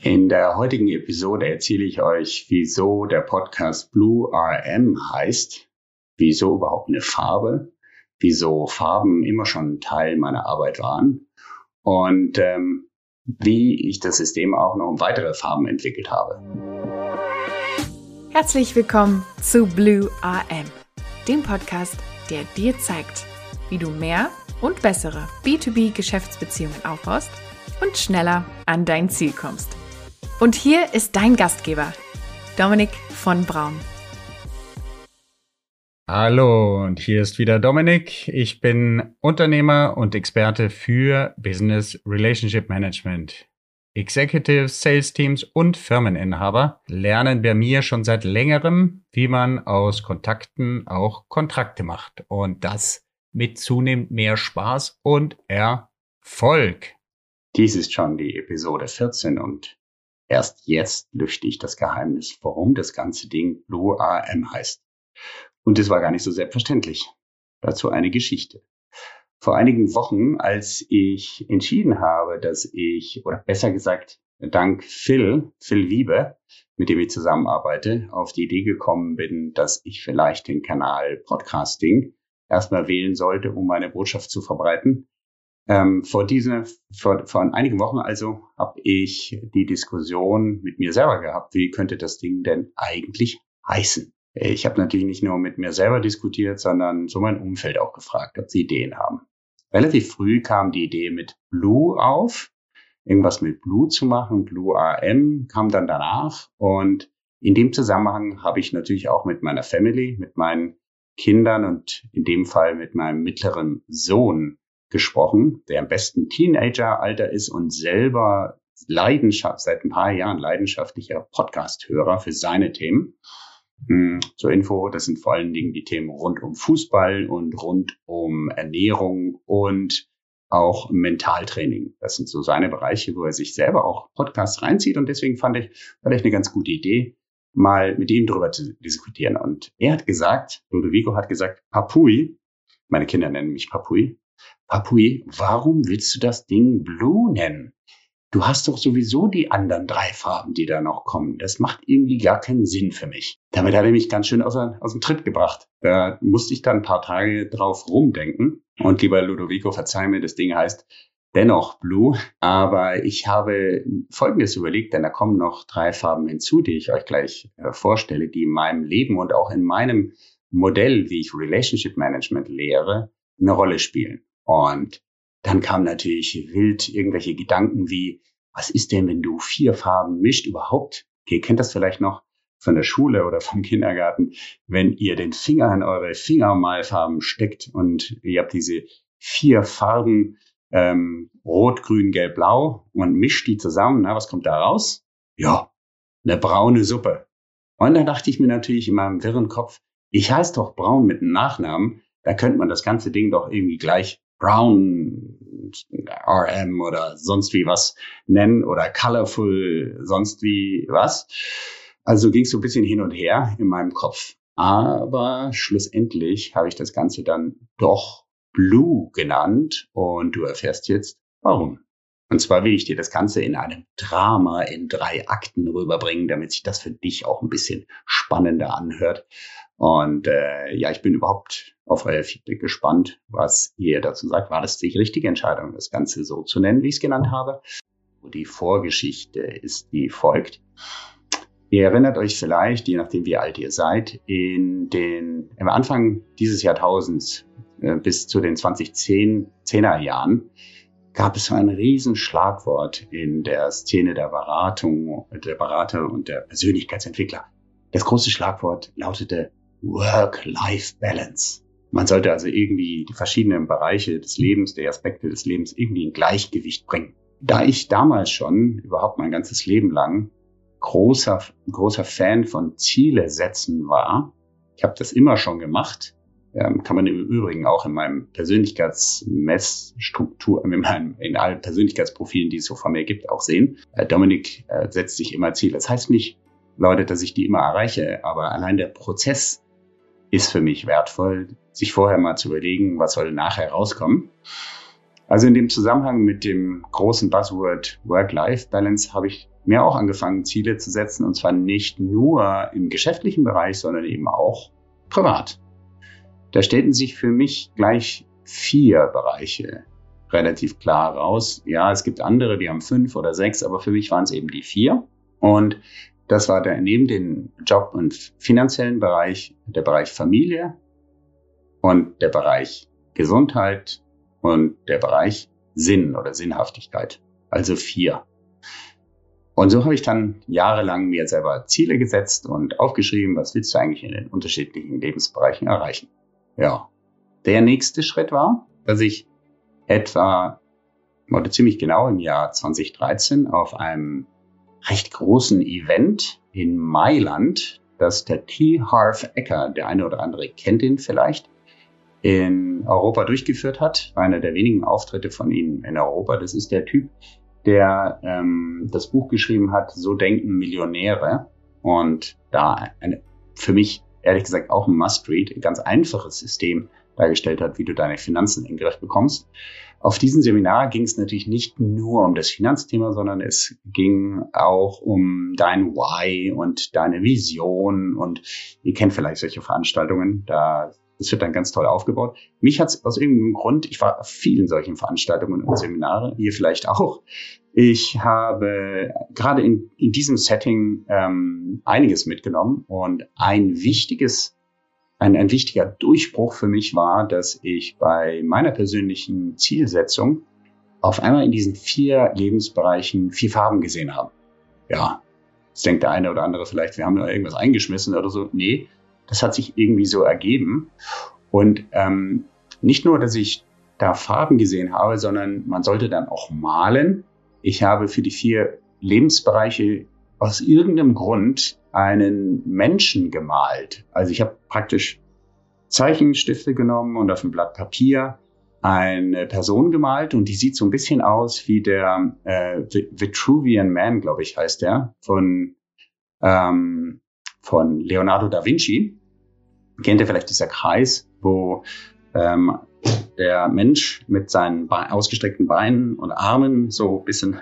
In der heutigen Episode erzähle ich euch, wieso der Podcast Blue RM heißt, wieso überhaupt eine Farbe, wieso Farben immer schon Teil meiner Arbeit waren und ähm, wie ich das System auch noch um weitere Farben entwickelt habe. Herzlich willkommen zu Blue RM, dem Podcast, der dir zeigt, wie du mehr und bessere B2B-Geschäftsbeziehungen aufbaust und schneller an dein Ziel kommst. Und hier ist dein Gastgeber, Dominik von Braun. Hallo, und hier ist wieder Dominik. Ich bin Unternehmer und Experte für Business Relationship Management. Executive Sales Teams und Firmeninhaber lernen bei mir schon seit längerem, wie man aus Kontakten auch Kontrakte macht. Und das mit zunehmend mehr Spaß und Erfolg. Dies ist schon die Episode 14 und Erst jetzt lüfte ich das Geheimnis, warum das ganze Ding Blue AM heißt. Und es war gar nicht so selbstverständlich. Dazu eine Geschichte. Vor einigen Wochen, als ich entschieden habe, dass ich, oder besser gesagt, dank Phil, Phil Wiebe, mit dem ich zusammenarbeite, auf die Idee gekommen bin, dass ich vielleicht den Kanal Podcasting erstmal wählen sollte, um meine Botschaft zu verbreiten, ähm, vor diese, vor, vor einigen Wochen also habe ich die Diskussion mit mir selber gehabt, wie könnte das Ding denn eigentlich heißen? Ich habe natürlich nicht nur mit mir selber diskutiert, sondern so mein Umfeld auch gefragt, ob sie Ideen haben. Relativ früh kam die Idee mit Blue auf, irgendwas mit Blue zu machen. Blue AM kam dann danach und in dem Zusammenhang habe ich natürlich auch mit meiner Family, mit meinen Kindern und in dem Fall mit meinem mittleren Sohn gesprochen, der am besten Teenageralter ist und selber Leidenschaft, seit ein paar Jahren leidenschaftlicher Podcast-Hörer für seine Themen. Hm, zur Info, das sind vor allen Dingen die Themen rund um Fußball und rund um Ernährung und auch Mentaltraining. Das sind so seine Bereiche, wo er sich selber auch Podcasts reinzieht. Und deswegen fand ich, fand ich eine ganz gute Idee, mal mit ihm drüber zu diskutieren. Und er hat gesagt, Ludovico hat gesagt, Papui, meine Kinder nennen mich Papui, Papui, warum willst du das Ding Blue nennen? Du hast doch sowieso die anderen drei Farben, die da noch kommen. Das macht irgendwie gar keinen Sinn für mich. Damit hat er mich ganz schön aus, aus dem Tritt gebracht. Da musste ich dann ein paar Tage drauf rumdenken. Und lieber Ludovico, verzeih mir, das Ding heißt dennoch Blue. Aber ich habe Folgendes überlegt, denn da kommen noch drei Farben hinzu, die ich euch gleich äh, vorstelle, die in meinem Leben und auch in meinem Modell, wie ich Relationship Management lehre, eine Rolle spielen. Und dann kam natürlich wild irgendwelche Gedanken wie, was ist denn, wenn du vier Farben mischt überhaupt? Ihr kennt das vielleicht noch von der Schule oder vom Kindergarten, wenn ihr den Finger in eure Fingermalfarben steckt und ihr habt diese vier Farben ähm, Rot, Grün, Gelb, Blau und mischt die zusammen. Na, was kommt da raus? Ja, eine braune Suppe. Und dann dachte ich mir natürlich in meinem wirren Kopf, ich heiße doch Braun mit einem Nachnamen, da könnte man das ganze Ding doch irgendwie gleich Brown RM oder sonst wie was nennen oder Colorful sonst wie was. Also ging es so ein bisschen hin und her in meinem Kopf. Aber schlussendlich habe ich das Ganze dann doch Blue genannt und du erfährst jetzt warum. Und zwar will ich dir das Ganze in einem Drama in drei Akten rüberbringen, damit sich das für dich auch ein bisschen spannender anhört. Und äh, ja, ich bin überhaupt auf euer Feedback gespannt, was ihr dazu sagt. War das die richtige Entscheidung, das Ganze so zu nennen, wie ich es genannt habe? Die Vorgeschichte ist wie folgt. Ihr erinnert euch vielleicht, je nachdem wie alt ihr seid, in den, am Anfang dieses Jahrtausends äh, bis zu den 2010er Jahren gab es so ein Riesenschlagwort in der Szene der Beratung, der Berater und der Persönlichkeitsentwickler. Das große Schlagwort lautete Work-Life-Balance. Man sollte also irgendwie die verschiedenen Bereiche des Lebens, der Aspekte des Lebens irgendwie in Gleichgewicht bringen. Da ich damals schon, überhaupt mein ganzes Leben lang, großer, großer Fan von Ziele setzen war, ich habe das immer schon gemacht, ähm, kann man im Übrigen auch in meinem Persönlichkeitsmessstruktur, in, meinem, in allen Persönlichkeitsprofilen, die es so von mir gibt, auch sehen. Äh, Dominik äh, setzt sich immer Ziele. Das heißt nicht, Leute, dass ich die immer erreiche, aber allein der Prozess ist für mich wertvoll, sich vorher mal zu überlegen, was soll nachher rauskommen. Also in dem Zusammenhang mit dem großen Buzzword Work-Life-Balance habe ich mir auch angefangen, Ziele zu setzen, und zwar nicht nur im geschäftlichen Bereich, sondern eben auch privat. Da stellten sich für mich gleich vier Bereiche relativ klar raus. Ja, es gibt andere, die haben fünf oder sechs, aber für mich waren es eben die vier. Und das war der, neben dem Job- und finanziellen Bereich der Bereich Familie und der Bereich Gesundheit und der Bereich Sinn oder Sinnhaftigkeit. Also vier. Und so habe ich dann jahrelang mir selber Ziele gesetzt und aufgeschrieben, was willst du eigentlich in den unterschiedlichen Lebensbereichen erreichen. Ja. Der nächste Schritt war, dass ich etwa oder ziemlich genau im Jahr 2013 auf einem recht großen Event in Mailand, das der T. Harv Ecker, der eine oder andere kennt ihn vielleicht, in Europa durchgeführt hat. Einer der wenigen Auftritte von ihm in Europa. Das ist der Typ, der ähm, das Buch geschrieben hat, So denken Millionäre. Und da eine, für mich ehrlich gesagt auch ein Must-Read, ein ganz einfaches System dargestellt hat, wie du deine Finanzen in den Griff bekommst. Auf diesem Seminar ging es natürlich nicht nur um das Finanzthema, sondern es ging auch um dein Why und deine Vision. Und ihr kennt vielleicht solche Veranstaltungen. Da das wird dann ganz toll aufgebaut. Mich hat es aus irgendeinem Grund, ich war auf vielen solchen Veranstaltungen und Seminare, ihr vielleicht auch. Ich habe gerade in, in diesem Setting ähm, einiges mitgenommen und ein wichtiges ein, ein wichtiger Durchbruch für mich war, dass ich bei meiner persönlichen Zielsetzung auf einmal in diesen vier Lebensbereichen vier Farben gesehen habe. Ja, jetzt denkt der eine oder andere vielleicht, wir haben da irgendwas eingeschmissen oder so. Nee, das hat sich irgendwie so ergeben. Und ähm, nicht nur, dass ich da Farben gesehen habe, sondern man sollte dann auch malen. Ich habe für die vier Lebensbereiche aus irgendeinem Grund einen Menschen gemalt. Also ich habe praktisch Zeichenstifte genommen und auf ein Blatt Papier eine Person gemalt und die sieht so ein bisschen aus wie der äh, Vitruvian Man, glaube ich, heißt der, von, ähm, von Leonardo da Vinci. Kennt ihr vielleicht dieser Kreis, wo ähm, der Mensch mit seinen Be ausgestreckten Beinen und Armen so ein bisschen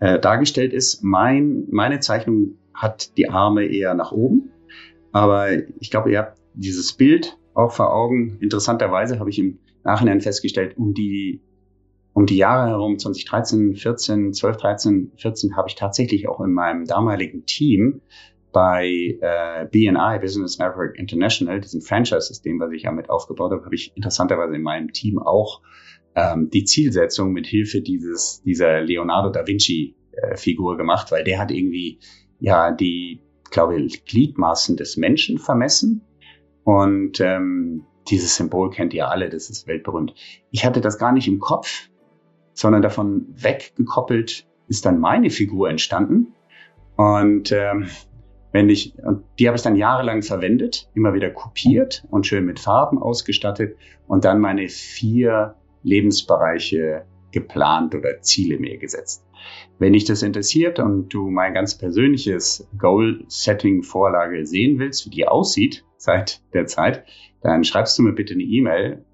äh, dargestellt ist. Mein, meine Zeichnung hat die Arme eher nach oben. Aber ich glaube, ihr habt dieses Bild auch vor Augen. Interessanterweise habe ich im Nachhinein festgestellt, um die, um die Jahre herum, 2013, 14, 12, 13, 14, habe ich tatsächlich auch in meinem damaligen Team bei äh, BNI, Business Network International, diesem Franchise-System, was ich ja mit aufgebaut habe, habe ich interessanterweise in meinem Team auch ähm, die Zielsetzung mit Hilfe dieses, dieser Leonardo da Vinci äh, Figur gemacht, weil der hat irgendwie ja die, glaube ich, Gliedmaßen des Menschen vermessen. Und ähm, dieses Symbol kennt ihr alle, das ist weltberühmt. Ich hatte das gar nicht im Kopf, sondern davon weggekoppelt ist dann meine Figur entstanden. Und ähm, wenn ich, und die habe ich dann jahrelang verwendet, immer wieder kopiert und schön mit Farben ausgestattet und dann meine vier Lebensbereiche geplant oder Ziele mir gesetzt. Wenn dich das interessiert und du mein ganz persönliches Goal-Setting-Vorlage sehen willst, wie die aussieht seit der Zeit, dann schreibst du mir bitte eine E-Mail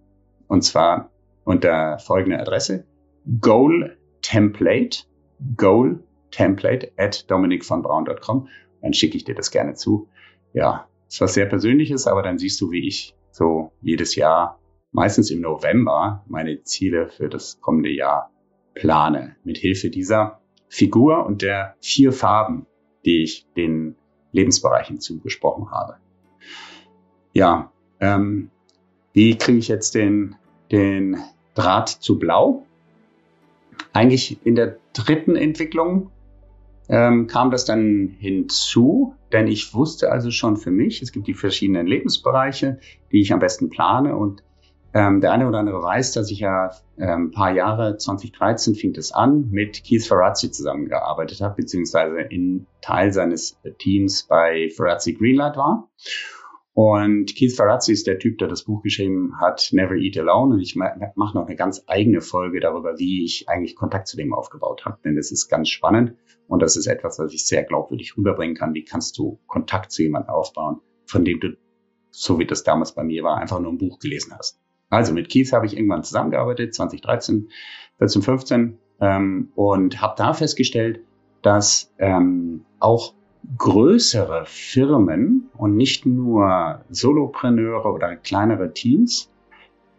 und zwar unter folgender Adresse Goal Template, Goal Template at dominikvonbraun.com. Dann schicke ich dir das gerne zu. Ja, ist was sehr Persönliches, aber dann siehst du, wie ich so jedes Jahr, meistens im November, meine Ziele für das kommende Jahr plane. Mit Hilfe dieser Figur und der vier Farben, die ich den Lebensbereichen zugesprochen habe. Ja, ähm, wie kriege ich jetzt den, den Draht zu Blau? Eigentlich in der dritten Entwicklung ähm, kam das dann hinzu, denn ich wusste also schon für mich, es gibt die verschiedenen Lebensbereiche, die ich am besten plane und ähm, der eine oder andere weiß, dass ich ja ähm, paar Jahre, 2013 fing es an, mit Keith Ferrazzi zusammengearbeitet habe, beziehungsweise in Teil seines Teams bei Ferrazzi Greenlight war. Und Keith Ferrazzi ist der Typ, der das Buch geschrieben hat, Never Eat Alone. Und ich mache noch eine ganz eigene Folge darüber, wie ich eigentlich Kontakt zu dem aufgebaut habe. Denn das ist ganz spannend und das ist etwas, was ich sehr glaubwürdig rüberbringen kann. Wie kannst du Kontakt zu jemandem aufbauen, von dem du, so wie das damals bei mir war, einfach nur ein Buch gelesen hast. Also mit Keith habe ich irgendwann zusammengearbeitet, 2013, 14, 15 ähm, und habe da festgestellt, dass ähm, auch größere Firmen und nicht nur Solopreneure oder kleinere Teams,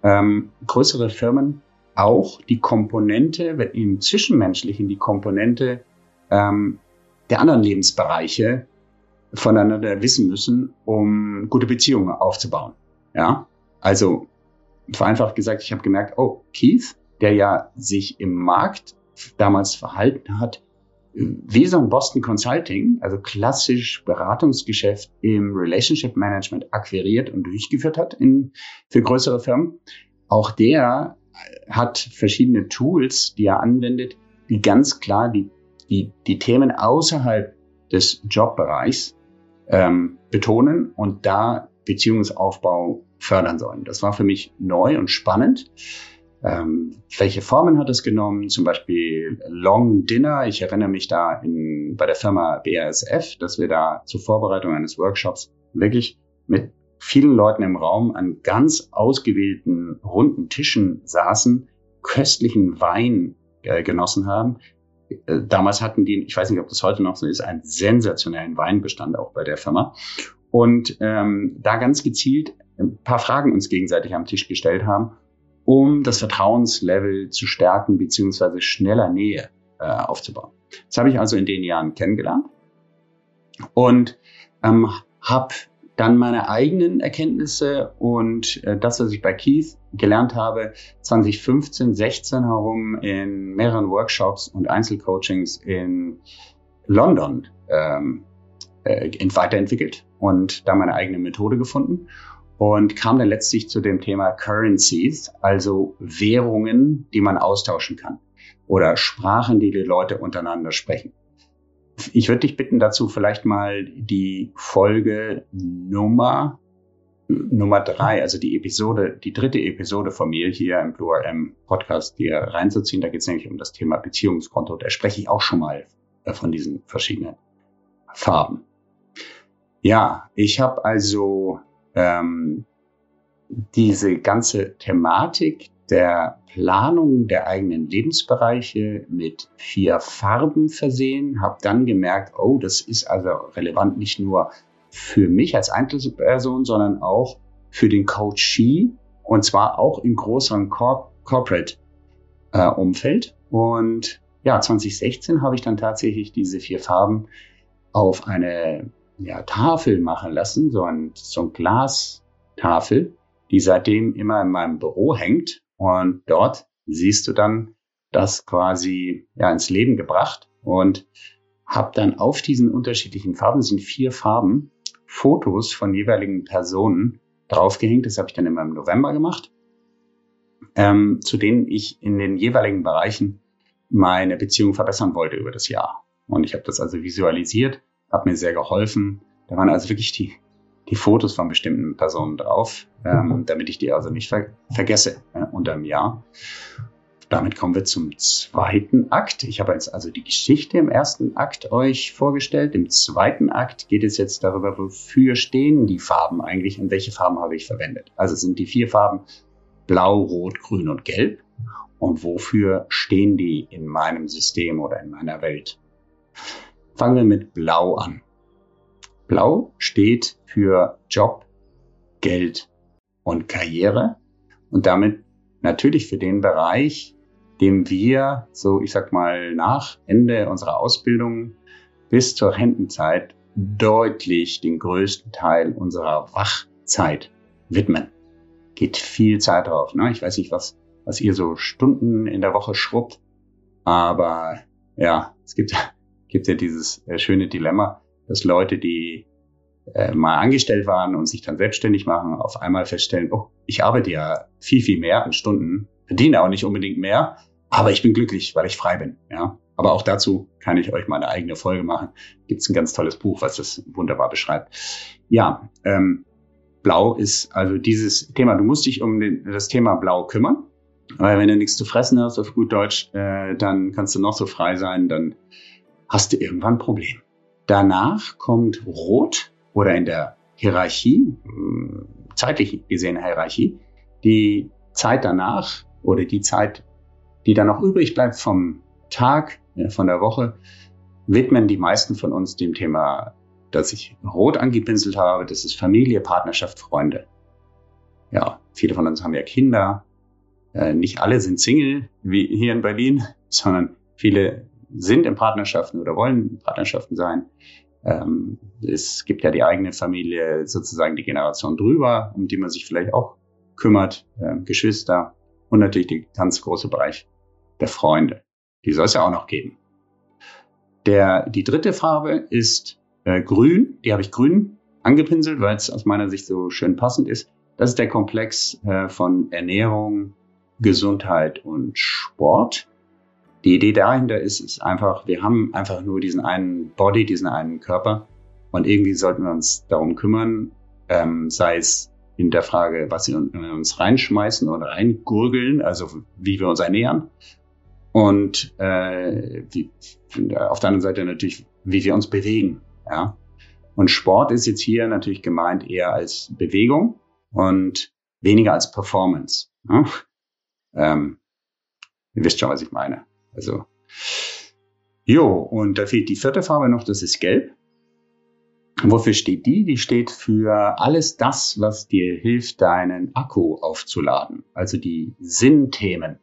ähm, größere Firmen auch die Komponente, im Zwischenmenschlichen die Komponente ähm, der anderen Lebensbereiche voneinander wissen müssen, um gute Beziehungen aufzubauen. Ja, also vereinfacht gesagt, ich habe gemerkt, oh, Keith, der ja sich im Markt damals verhalten hat, wie so ein Boston Consulting, also klassisch Beratungsgeschäft im Relationship Management akquiriert und durchgeführt hat in, für größere Firmen. Auch der hat verschiedene Tools, die er anwendet, die ganz klar die, die, die Themen außerhalb des Jobbereichs ähm, betonen und da Beziehungsaufbau fördern sollen. Das war für mich neu und spannend. Ähm, welche Formen hat es genommen? Zum Beispiel Long Dinner. Ich erinnere mich da in, bei der Firma BASF, dass wir da zur Vorbereitung eines Workshops wirklich mit vielen Leuten im Raum an ganz ausgewählten runden Tischen saßen, köstlichen Wein äh, genossen haben. Äh, damals hatten die, ich weiß nicht, ob das heute noch so ist, einen sensationellen Weinbestand auch bei der Firma. Und ähm, da ganz gezielt ein paar Fragen uns gegenseitig am Tisch gestellt haben, um das Vertrauenslevel zu stärken beziehungsweise schneller Nähe äh, aufzubauen. Das habe ich also in den Jahren kennengelernt und ähm, habe dann meine eigenen Erkenntnisse und äh, das, was ich bei Keith gelernt habe, 2015, 16 herum in mehreren Workshops und Einzelcoachings in London ähm, äh, weiterentwickelt und da meine eigene Methode gefunden und kam dann letztlich zu dem Thema Currencies, also Währungen, die man austauschen kann oder Sprachen, die die Leute untereinander sprechen. Ich würde dich bitten, dazu vielleicht mal die Folge Nummer Nummer drei, also die Episode, die dritte Episode von mir hier im Blue RM Podcast hier reinzuziehen. Da geht es nämlich um das Thema Beziehungskonto. Da spreche ich auch schon mal von diesen verschiedenen Farben. Ja, ich habe also ähm, diese ganze Thematik der Planung der eigenen Lebensbereiche mit vier Farben versehen, habe dann gemerkt, oh, das ist also relevant nicht nur für mich als Einzelperson, sondern auch für den Coachee und zwar auch im größeren Corp Corporate äh. Und ja, 2016 habe ich dann tatsächlich diese vier Farben auf eine ja, Tafel machen lassen, so ein, so ein Glastafel, die seitdem immer in meinem Büro hängt und dort siehst du dann das quasi ja, ins Leben gebracht und habe dann auf diesen unterschiedlichen Farben, sind vier Farben, Fotos von jeweiligen Personen draufgehängt. Das habe ich dann immer im November gemacht, ähm, zu denen ich in den jeweiligen Bereichen meine Beziehung verbessern wollte über das Jahr. Und ich habe das also visualisiert, hat mir sehr geholfen. Da waren also wirklich die die Fotos von bestimmten Personen drauf, ähm, mhm. damit ich die also nicht ver vergesse äh, unter dem Jahr. Damit kommen wir zum zweiten Akt. Ich habe jetzt also die Geschichte im ersten Akt euch vorgestellt. Im zweiten Akt geht es jetzt darüber, wofür stehen die Farben eigentlich und welche Farben habe ich verwendet. Also sind die vier Farben Blau, Rot, Grün und Gelb. Und wofür stehen die in meinem System oder in meiner Welt? Fangen wir mit Blau an. Blau steht für Job, Geld und Karriere und damit natürlich für den Bereich, dem wir so, ich sag mal, nach Ende unserer Ausbildung bis zur Rentenzeit deutlich den größten Teil unserer Wachzeit widmen. Geht viel Zeit drauf. Ne? Ich weiß nicht, was, was ihr so Stunden in der Woche schrubbt, aber ja, es gibt, gibt ja dieses äh, schöne Dilemma dass Leute, die äh, mal angestellt waren und sich dann selbstständig machen, auf einmal feststellen, oh, ich arbeite ja viel, viel mehr an Stunden, verdiene auch nicht unbedingt mehr, aber ich bin glücklich, weil ich frei bin. Ja, aber auch dazu kann ich euch mal eine eigene Folge machen. Gibt es ein ganz tolles Buch, was das wunderbar beschreibt. Ja, ähm, Blau ist also dieses Thema. Du musst dich um den, das Thema Blau kümmern, weil wenn du nichts zu fressen hast auf gut Deutsch, äh, dann kannst du noch so frei sein, dann hast du irgendwann ein Problem. Danach kommt Rot oder in der Hierarchie, hm, zeitlich gesehen Hierarchie, die Zeit danach oder die Zeit, die dann noch übrig bleibt vom Tag, von der Woche, widmen die meisten von uns dem Thema, das ich rot angepinselt habe. Das ist Familie, Partnerschaft, Freunde. Ja, viele von uns haben ja Kinder. Äh, nicht alle sind Single, wie hier in Berlin, sondern viele sind in Partnerschaften oder wollen in Partnerschaften sein. Ähm, es gibt ja die eigene Familie, sozusagen die Generation drüber, um die man sich vielleicht auch kümmert, äh, Geschwister und natürlich der ganz große Bereich der Freunde. Die soll es ja auch noch geben. Der, die dritte Farbe ist äh, grün. Die habe ich grün angepinselt, weil es aus meiner Sicht so schön passend ist. Das ist der Komplex äh, von Ernährung, Gesundheit und Sport. Die Idee dahinter ist, ist einfach, wir haben einfach nur diesen einen Body, diesen einen Körper und irgendwie sollten wir uns darum kümmern, ähm, sei es in der Frage, was wir uns reinschmeißen oder reingurgeln, also wie wir uns ernähren. Und äh, wie, auf der anderen Seite natürlich, wie wir uns bewegen. Ja? Und Sport ist jetzt hier natürlich gemeint eher als Bewegung und weniger als Performance. Ja? Ähm, ihr wisst schon, was ich meine. Also, jo, und da fehlt die vierte Farbe noch, das ist Gelb. Wofür steht die? Die steht für alles das, was dir hilft, deinen Akku aufzuladen. Also die Sinnthemen.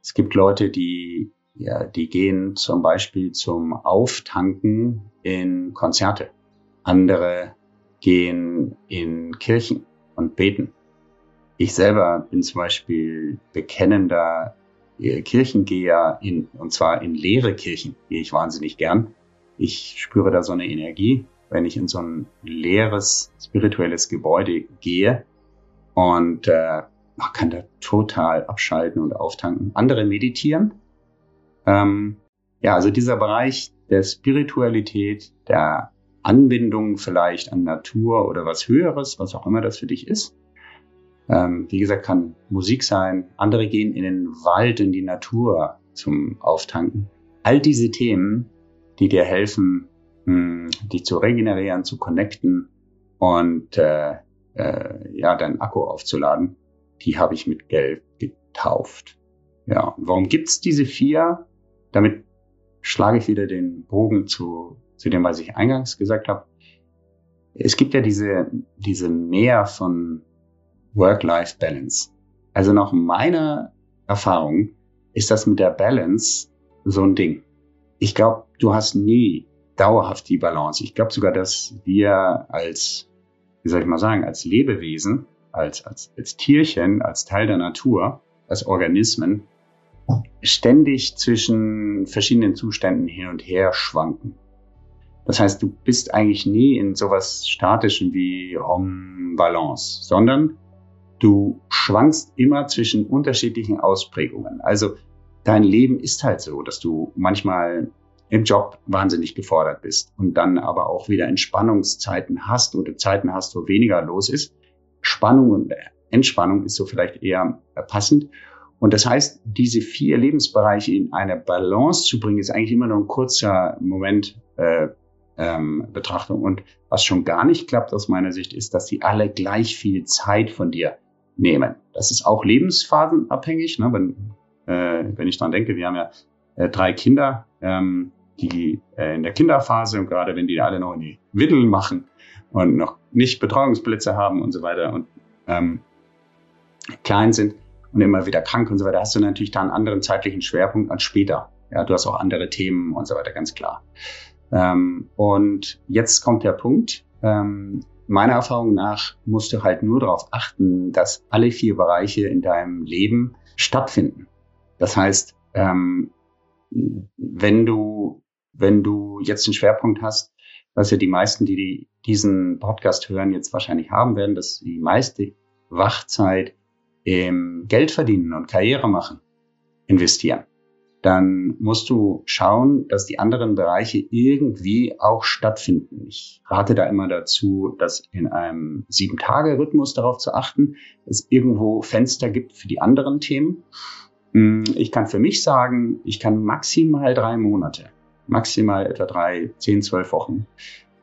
Es gibt Leute, die, ja, die gehen zum Beispiel zum Auftanken in Konzerte. Andere gehen in Kirchen und beten. Ich selber bin zum Beispiel bekennender Kirchengeher in, und zwar in leere Kirchen gehe ich wahnsinnig gern. Ich spüre da so eine Energie, wenn ich in so ein leeres spirituelles Gebäude gehe und äh, man kann da total abschalten und auftanken. Andere meditieren. Ähm, ja, also dieser Bereich der Spiritualität, der Anbindung vielleicht an Natur oder was Höheres, was auch immer das für dich ist, ähm, wie gesagt, kann Musik sein. Andere gehen in den Wald, in die Natur zum Auftanken. All diese Themen, die dir helfen, mh, hm, dich zu regenerieren, zu connecten und äh, äh, ja, deinen Akku aufzuladen, die habe ich mit Gelb getauft. Ja, warum gibt's diese vier? Damit schlage ich wieder den Bogen zu, zu dem, was ich eingangs gesagt habe. Es gibt ja diese, diese Mehr von Work-Life-Balance. Also nach meiner Erfahrung ist das mit der Balance so ein Ding. Ich glaube, du hast nie dauerhaft die Balance. Ich glaube sogar, dass wir als, wie soll ich mal sagen, als Lebewesen, als, als, als Tierchen, als Teil der Natur, als Organismen, ständig zwischen verschiedenen Zuständen hin und her schwanken. Das heißt, du bist eigentlich nie in sowas Statischen wie Om Balance, sondern du schwankst immer zwischen unterschiedlichen Ausprägungen. Also dein Leben ist halt so, dass du manchmal im Job wahnsinnig gefordert bist und dann aber auch wieder Entspannungszeiten hast oder Zeiten hast, wo weniger los ist. Spannung und Entspannung ist so vielleicht eher passend. Und das heißt, diese vier Lebensbereiche in eine Balance zu bringen, ist eigentlich immer nur ein kurzer Moment äh, ähm, Betrachtung. Und was schon gar nicht klappt aus meiner Sicht, ist, dass die alle gleich viel Zeit von dir nehmen. Das ist auch lebensphasenabhängig. Ne? Wenn, äh, wenn ich dran denke, wir haben ja äh, drei Kinder, ähm, die äh, in der Kinderphase und gerade wenn die alle noch in die Witteln machen und noch nicht Betreuungsplätze haben und so weiter und ähm, klein sind und immer wieder krank und so weiter, hast du natürlich da einen anderen zeitlichen Schwerpunkt als später. Ja, du hast auch andere Themen und so weiter, ganz klar. Ähm, und jetzt kommt der Punkt, ähm, meiner Erfahrung nach musst du halt nur darauf achten, dass alle vier Bereiche in deinem Leben stattfinden. Das heißt, ähm, wenn du, wenn du jetzt einen Schwerpunkt hast, was ja die meisten, die, die diesen Podcast hören, jetzt wahrscheinlich haben werden, dass die meiste Wachzeit im Geld verdienen und Karriere machen investieren dann musst du schauen, dass die anderen Bereiche irgendwie auch stattfinden. Ich rate da immer dazu, dass in einem Sieben-Tage-Rhythmus darauf zu achten, dass es irgendwo Fenster gibt für die anderen Themen. Hm, ich kann für mich sagen, ich kann maximal drei Monate, maximal etwa drei, zehn, zwölf Wochen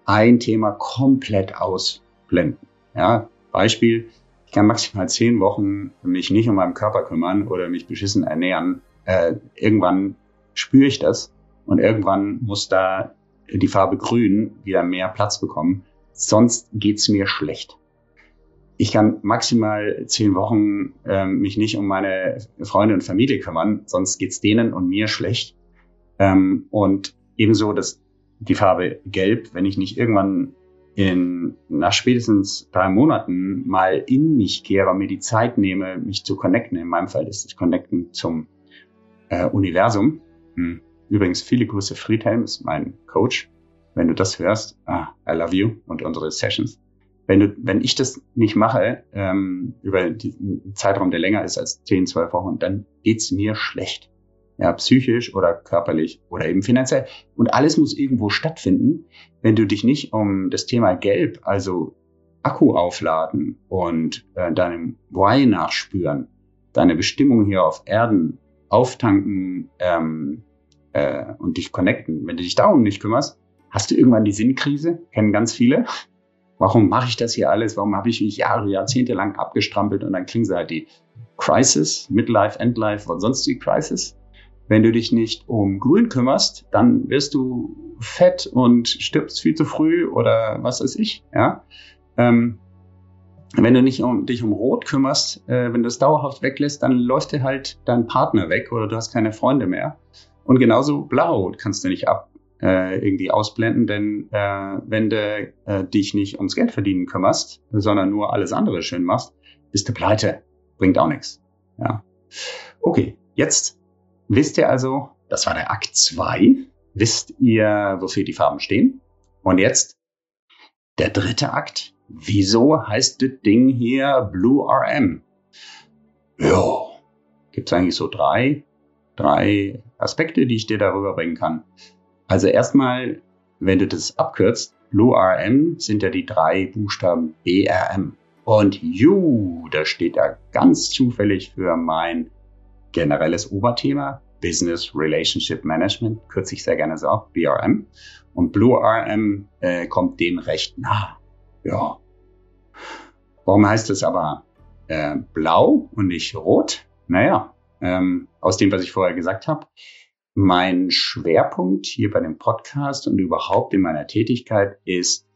ein Thema komplett ausblenden. Ja, Beispiel, ich kann maximal zehn Wochen mich nicht um meinen Körper kümmern oder mich beschissen ernähren äh, irgendwann spüre ich das Und irgendwann muss da die Farbe Grün wieder mehr Platz bekommen. Sonst geht's mir schlecht. Ich kann maximal zehn Wochen ähm, mich nicht um meine Freunde und Familie kümmern, sonst geht's denen und mir schlecht. Ähm, und ebenso das, die Farbe Gelb, wenn ich nicht irgendwann in, nach spätestens drei Monaten mal in mich kehre mir die Zeit nehme, mich zu connecten. In meinem Fall ist das Connecten zum äh, Universum. Hm. Übrigens, viele Grüße, Friedhelm ist mein Coach. Wenn du das hörst, ah, I love you und unsere Sessions. Wenn du, wenn ich das nicht mache, ähm, über diesen Zeitraum, der länger ist als 10, 12 Wochen, dann geht's mir schlecht ja, psychisch oder körperlich oder eben finanziell. Und alles muss irgendwo stattfinden. Wenn du dich nicht um das Thema Gelb, also Akku aufladen und äh, deinem Why nachspüren, deine Bestimmung hier auf Erden auftanken ähm, äh, und dich connecten, wenn du dich darum nicht kümmerst, hast du irgendwann die Sinnkrise, kennen ganz viele. Warum mache ich das hier alles? Warum habe ich mich Jahre, Jahrzehnte lang abgestrampelt und dann kriegen sie halt die Crisis, Midlife, Endlife und sonst die Crisis. Wenn du dich nicht um Grün kümmerst, dann wirst du fett und stirbst viel zu früh oder was weiß ich. Ja? Ähm, wenn du nicht um, dich um Rot kümmerst, äh, wenn du es dauerhaft weglässt, dann läuft dir halt dein Partner weg oder du hast keine Freunde mehr. Und genauso Blau kannst du nicht ab äh, irgendwie ausblenden, denn äh, wenn du äh, dich nicht ums Geld verdienen kümmerst, sondern nur alles andere schön machst, bist du pleite. Bringt auch nichts. Ja. Okay, jetzt Wisst ihr also, das war der Akt 2. Wisst ihr, wofür die Farben stehen? Und jetzt der dritte Akt. Wieso heißt das Ding hier Blue RM? Ja, gibt es eigentlich so drei, drei Aspekte, die ich dir darüber bringen kann. Also erstmal, wenn du das abkürzt, Blue RM sind ja die drei Buchstaben BRM. Und U, da steht da ganz zufällig für mein generelles Oberthema, Business Relationship Management, kürze ich sehr gerne so ab, BRM. Und Blue RM äh, kommt dem recht nah. Ja. Warum heißt es aber äh, blau und nicht rot? Naja, ähm, aus dem, was ich vorher gesagt habe, mein Schwerpunkt hier bei dem Podcast und überhaupt in meiner Tätigkeit ist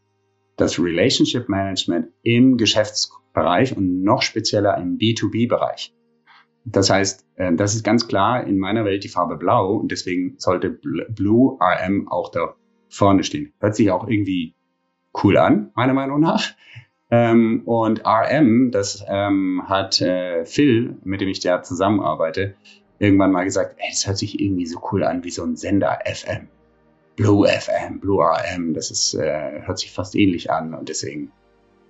das Relationship Management im Geschäftsbereich und noch spezieller im B2B-Bereich. Das heißt, äh, das ist ganz klar in meiner Welt die Farbe blau und deswegen sollte Blue RM auch da vorne stehen. Hört sich auch irgendwie cool an, meiner Meinung nach. Ähm, und RM, das ähm, hat äh, Phil, mit dem ich da zusammenarbeite, irgendwann mal gesagt, ey, das hört sich irgendwie so cool an wie so ein Sender FM. Blue FM, Blue RM, das ist, äh, hört sich fast ähnlich an und deswegen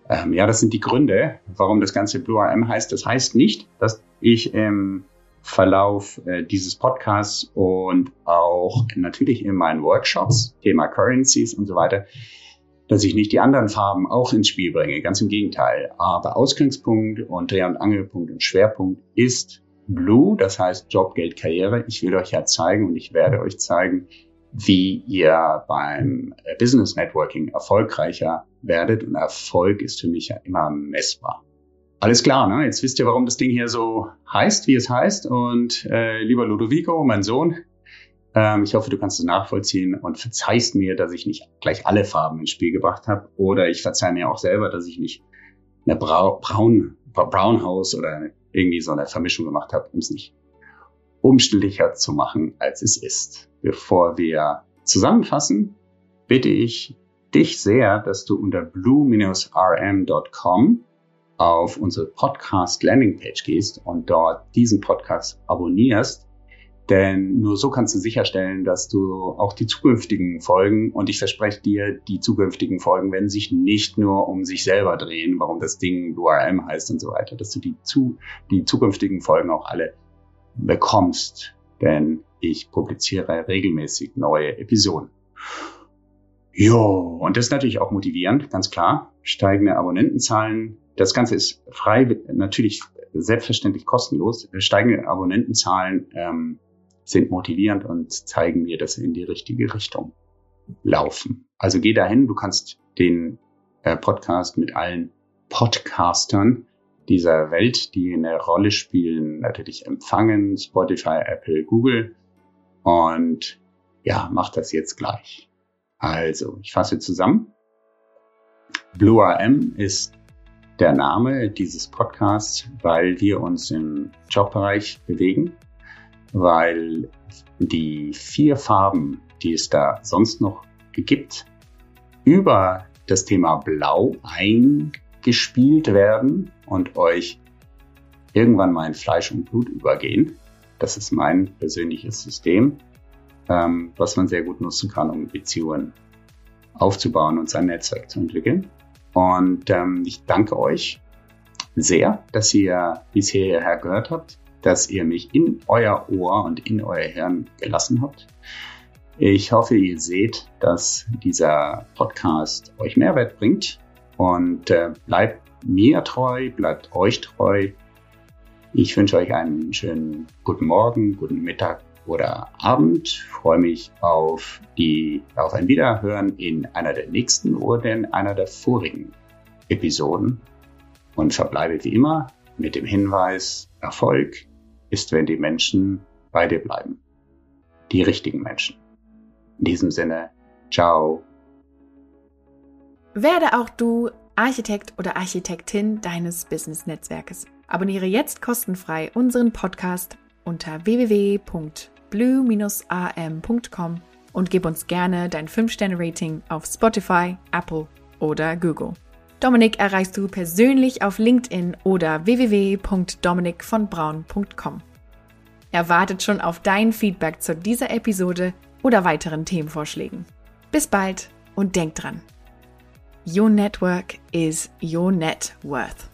ähm, ja, das sind die Gründe, warum das Ganze Blue RM heißt. Das heißt nicht, dass ich im Verlauf äh, dieses Podcasts und auch natürlich in meinen Workshops, Thema Currencies und so weiter, dass ich nicht die anderen Farben auch ins Spiel bringe. Ganz im Gegenteil. Aber Ausgangspunkt und Dreh- und Angelpunkt und Schwerpunkt ist Blue, das heißt Job, Geld, Karriere. Ich will euch ja zeigen und ich werde euch zeigen, wie ihr beim Business Networking erfolgreicher werdet. Und Erfolg ist für mich ja immer messbar. Alles klar, ne? Jetzt wisst ihr, warum das Ding hier so heißt, wie es heißt. Und äh, lieber Ludovico, mein Sohn, ähm, ich hoffe, du kannst es nachvollziehen und verzeihst mir, dass ich nicht gleich alle Farben ins Spiel gebracht habe. Oder ich verzeihe mir auch selber, dass ich nicht eine Brau Braun, Brown House oder irgendwie so eine Vermischung gemacht habe, um es nicht umständlicher zu machen, als es ist. Bevor wir zusammenfassen, bitte ich dich sehr, dass du unter blue-rm.com auf unsere Podcast Landingpage gehst und dort diesen Podcast abonnierst. Denn nur so kannst du sicherstellen, dass du auch die zukünftigen Folgen, und ich verspreche dir, die zukünftigen Folgen werden sich nicht nur um sich selber drehen, warum das Ding RM heißt und so weiter, dass du die, zu, die zukünftigen Folgen auch alle bekommst. Denn ich publiziere regelmäßig neue Episoden. Jo, und das ist natürlich auch motivierend, ganz klar. Steigende Abonnentenzahlen. Das Ganze ist frei, natürlich selbstverständlich kostenlos. Steigende Abonnentenzahlen ähm, sind motivierend und zeigen mir, dass wir in die richtige Richtung laufen. Also geh dahin, du kannst den äh, Podcast mit allen Podcastern dieser Welt, die eine Rolle spielen, natürlich empfangen, Spotify, Apple, Google. Und ja, macht das jetzt gleich. Also, ich fasse zusammen. Blue RM ist der Name dieses Podcasts, weil wir uns im Jobbereich bewegen, weil die vier Farben, die es da sonst noch gibt, über das Thema Blau eingespielt werden und euch irgendwann mal in Fleisch und Blut übergehen. Das ist mein persönliches System, ähm, was man sehr gut nutzen kann, um Beziehungen aufzubauen und sein Netzwerk zu entwickeln. Und ähm, ich danke euch sehr, dass ihr bis hierher gehört habt, dass ihr mich in euer Ohr und in euer Hirn gelassen habt. Ich hoffe, ihr seht, dass dieser Podcast euch Mehrwert bringt und äh, bleibt mir treu, bleibt euch treu. Ich wünsche euch einen schönen guten Morgen, guten Mittag oder Abend. freue mich auf die, auf ein Wiederhören in einer der nächsten oder in einer der vorigen Episoden und verbleibe wie immer mit dem Hinweis, Erfolg ist, wenn die Menschen bei dir bleiben. Die richtigen Menschen. In diesem Sinne, ciao. Werde auch du Architekt oder Architektin deines Business-Netzwerkes. Abonniere jetzt kostenfrei unseren Podcast unter www.blue-am.com und gib uns gerne dein 5-Sterne-Rating auf Spotify, Apple oder Google. Dominik erreichst du persönlich auf LinkedIn oder www.dominikvonbraun.com. Er wartet schon auf dein Feedback zu dieser Episode oder weiteren Themenvorschlägen. Bis bald und denk dran. Your network is your net worth.